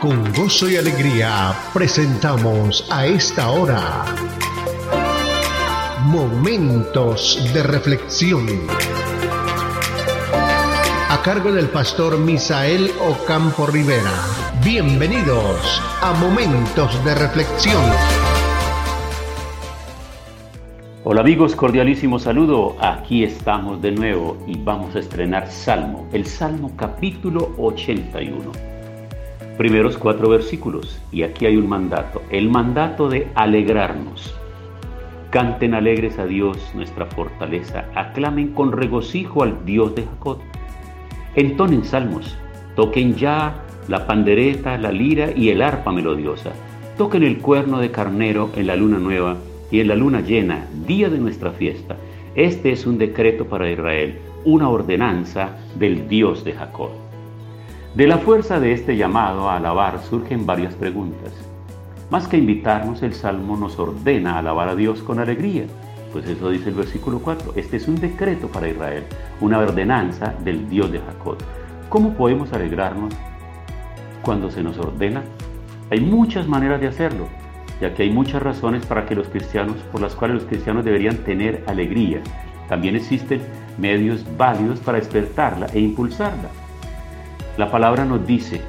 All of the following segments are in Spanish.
Con gozo y alegría presentamos a esta hora Momentos de Reflexión. A cargo del pastor Misael Ocampo Rivera. Bienvenidos a Momentos de Reflexión. Hola amigos, cordialísimo saludo. Aquí estamos de nuevo y vamos a estrenar Salmo, el Salmo capítulo 81 primeros cuatro versículos y aquí hay un mandato, el mandato de alegrarnos. Canten alegres a Dios nuestra fortaleza, aclamen con regocijo al Dios de Jacob. Entonen salmos, toquen ya la pandereta, la lira y el arpa melodiosa. Toquen el cuerno de carnero en la luna nueva y en la luna llena, día de nuestra fiesta. Este es un decreto para Israel, una ordenanza del Dios de Jacob. De la fuerza de este llamado a alabar surgen varias preguntas. Más que invitarnos, el Salmo nos ordena alabar a Dios con alegría. Pues eso dice el versículo 4. Este es un decreto para Israel, una ordenanza del Dios de Jacob. ¿Cómo podemos alegrarnos cuando se nos ordena? Hay muchas maneras de hacerlo, ya que hay muchas razones para que los cristianos, por las cuales los cristianos deberían tener alegría. También existen medios válidos para despertarla e impulsarla. La palabra nos dice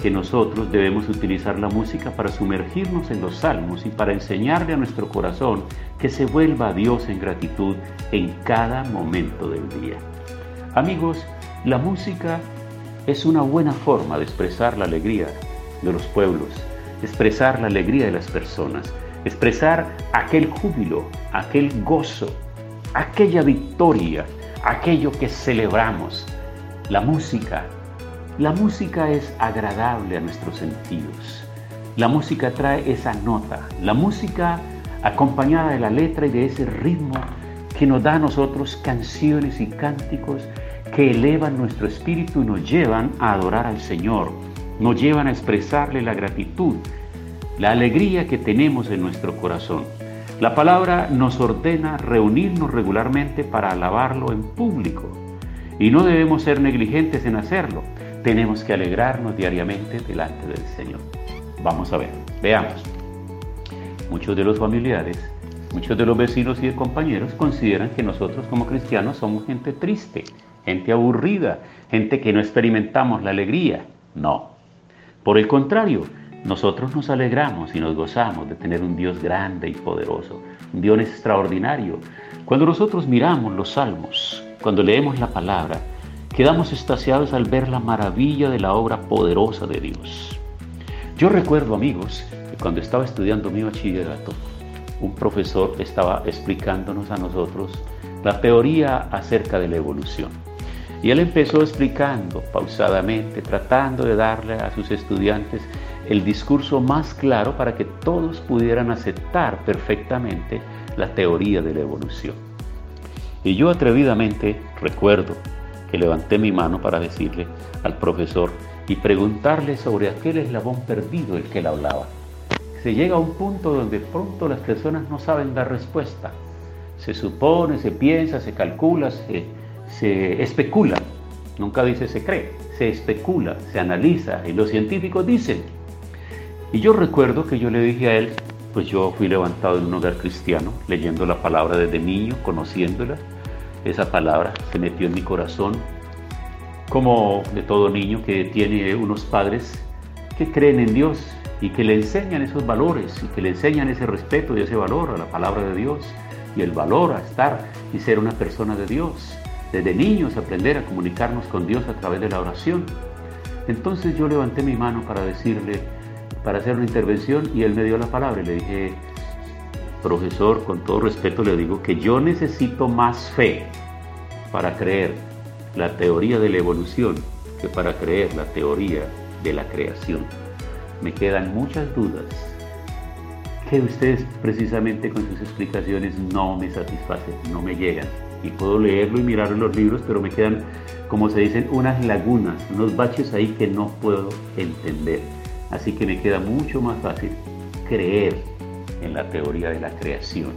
que nosotros debemos utilizar la música para sumergirnos en los salmos y para enseñarle a nuestro corazón que se vuelva a Dios en gratitud en cada momento del día. Amigos, la música es una buena forma de expresar la alegría de los pueblos, expresar la alegría de las personas, expresar aquel júbilo, aquel gozo, aquella victoria, aquello que celebramos. La música la música es agradable a nuestros sentidos. La música trae esa nota. La música acompañada de la letra y de ese ritmo que nos da a nosotros canciones y cánticos que elevan nuestro espíritu y nos llevan a adorar al Señor, nos llevan a expresarle la gratitud, la alegría que tenemos en nuestro corazón. La palabra nos ordena reunirnos regularmente para alabarlo en público y no debemos ser negligentes en hacerlo tenemos que alegrarnos diariamente delante del Señor. Vamos a ver, veamos. Muchos de los familiares, muchos de los vecinos y compañeros consideran que nosotros como cristianos somos gente triste, gente aburrida, gente que no experimentamos la alegría. No. Por el contrario, nosotros nos alegramos y nos gozamos de tener un Dios grande y poderoso, un Dios extraordinario. Cuando nosotros miramos los salmos, cuando leemos la palabra, quedamos estasiados al ver la maravilla de la obra poderosa de Dios. Yo recuerdo, amigos, que cuando estaba estudiando mi bachillerato, un profesor estaba explicándonos a nosotros la teoría acerca de la evolución. Y él empezó explicando pausadamente, tratando de darle a sus estudiantes el discurso más claro para que todos pudieran aceptar perfectamente la teoría de la evolución. Y yo atrevidamente recuerdo que levanté mi mano para decirle al profesor y preguntarle sobre aquel eslabón perdido del que él hablaba. Se llega a un punto donde pronto las personas no saben dar respuesta. Se supone, se piensa, se calcula, se, se especula. Nunca dice se cree, se especula, se analiza y los científicos dicen. Y yo recuerdo que yo le dije a él, pues yo fui levantado en un hogar cristiano, leyendo la palabra desde niño, conociéndola, esa palabra se metió en mi corazón, como de todo niño que tiene unos padres que creen en Dios y que le enseñan esos valores y que le enseñan ese respeto y ese valor a la palabra de Dios y el valor a estar y ser una persona de Dios. Desde niños aprender a comunicarnos con Dios a través de la oración. Entonces yo levanté mi mano para decirle, para hacer una intervención y él me dio la palabra y le dije, profesor, con todo respeto le digo que yo necesito más fe para creer la teoría de la evolución que para creer la teoría de la creación. Me quedan muchas dudas que ustedes precisamente con sus explicaciones no me satisfacen, no me llegan. Y puedo leerlo y mirar en los libros, pero me quedan, como se dicen, unas lagunas, unos baches ahí que no puedo entender. Así que me queda mucho más fácil creer en la teoría de la creación.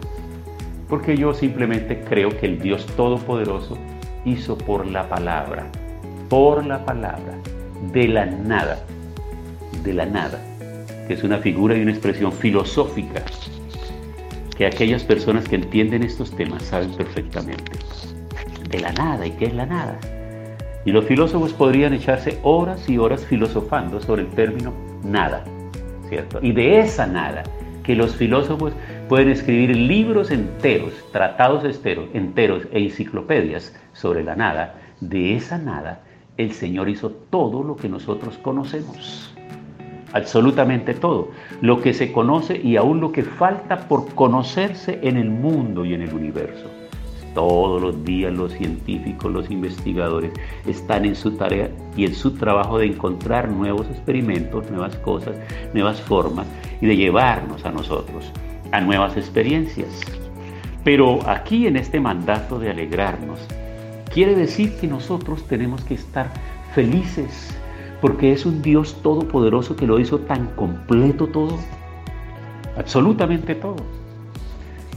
Porque yo simplemente creo que el Dios Todopoderoso hizo por la palabra, por la palabra, de la nada, de la nada, que es una figura y una expresión filosófica que aquellas personas que entienden estos temas saben perfectamente. De la nada, ¿y qué es la nada? Y los filósofos podrían echarse horas y horas filosofando sobre el término nada, ¿cierto? Y de esa nada, que los filósofos pueden escribir libros enteros, tratados enteros e enciclopedias sobre la nada, de esa nada el Señor hizo todo lo que nosotros conocemos. Absolutamente todo. Lo que se conoce y aún lo que falta por conocerse en el mundo y en el universo. Todos los días los científicos, los investigadores están en su tarea y en su trabajo de encontrar nuevos experimentos, nuevas cosas, nuevas formas y de llevarnos a nosotros a nuevas experiencias. Pero aquí en este mandato de alegrarnos, quiere decir que nosotros tenemos que estar felices porque es un Dios todopoderoso que lo hizo tan completo todo, absolutamente todo.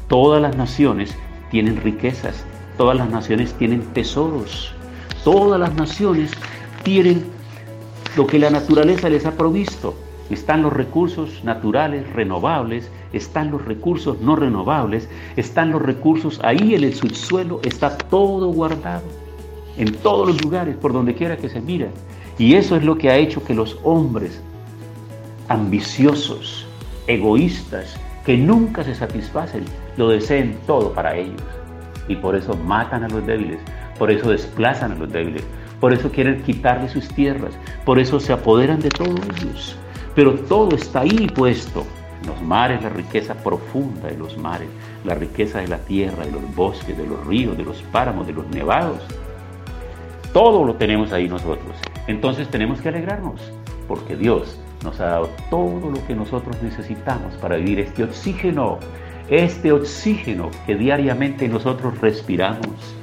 Todas las naciones tienen riquezas, todas las naciones tienen tesoros, todas las naciones tienen lo que la naturaleza les ha provisto. Están los recursos naturales renovables, están los recursos no renovables, están los recursos ahí en el subsuelo, está todo guardado, en todos los lugares, por donde quiera que se mira. Y eso es lo que ha hecho que los hombres ambiciosos, egoístas, que nunca se satisfacen, lo deseen todo para ellos. Y por eso matan a los débiles, por eso desplazan a los débiles, por eso quieren quitarle sus tierras, por eso se apoderan de todos ellos. Pero todo está ahí puesto. Los mares, la riqueza profunda de los mares, la riqueza de la tierra, de los bosques, de los ríos, de los páramos, de los nevados. Todo lo tenemos ahí nosotros. Entonces tenemos que alegrarnos, porque Dios nos ha dado todo lo que nosotros necesitamos para vivir este oxígeno, este oxígeno que diariamente nosotros respiramos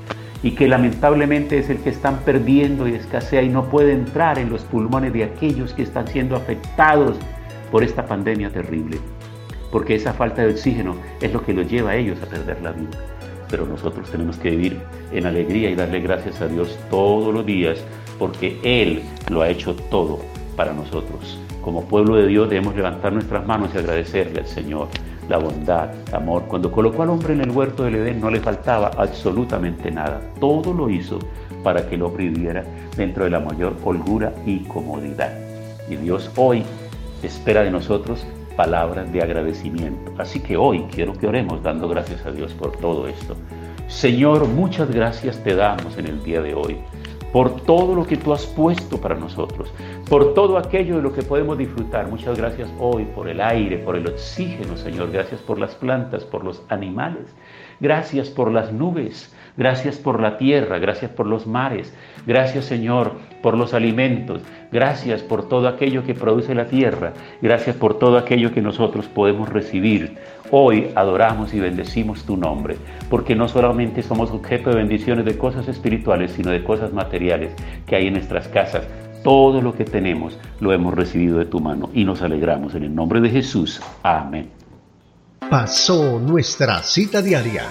y que lamentablemente es el que están perdiendo y escasea y no puede entrar en los pulmones de aquellos que están siendo afectados por esta pandemia terrible. Porque esa falta de oxígeno es lo que los lleva a ellos a perder la vida. Pero nosotros tenemos que vivir en alegría y darle gracias a Dios todos los días porque Él lo ha hecho todo para nosotros. Como pueblo de Dios debemos levantar nuestras manos y agradecerle al Señor la bondad, el amor. Cuando colocó al hombre en el huerto del Edén no le faltaba absolutamente nada. Todo lo hizo para que el hombre viviera dentro de la mayor holgura y comodidad. Y Dios hoy espera de nosotros palabras de agradecimiento. Así que hoy quiero que oremos dando gracias a Dios por todo esto. Señor, muchas gracias te damos en el día de hoy por todo lo que tú has puesto para nosotros, por todo aquello de lo que podemos disfrutar. Muchas gracias hoy por el aire, por el oxígeno, Señor. Gracias por las plantas, por los animales. Gracias por las nubes. Gracias por la tierra, gracias por los mares, gracias Señor por los alimentos, gracias por todo aquello que produce la tierra, gracias por todo aquello que nosotros podemos recibir. Hoy adoramos y bendecimos tu nombre, porque no solamente somos objeto de bendiciones de cosas espirituales, sino de cosas materiales que hay en nuestras casas. Todo lo que tenemos lo hemos recibido de tu mano y nos alegramos en el nombre de Jesús. Amén. Pasó nuestra cita diaria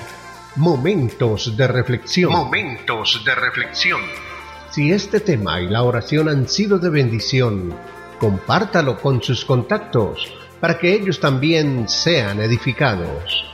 Momentos de reflexión. Momentos de reflexión. Si este tema y la oración han sido de bendición, compártalo con sus contactos para que ellos también sean edificados.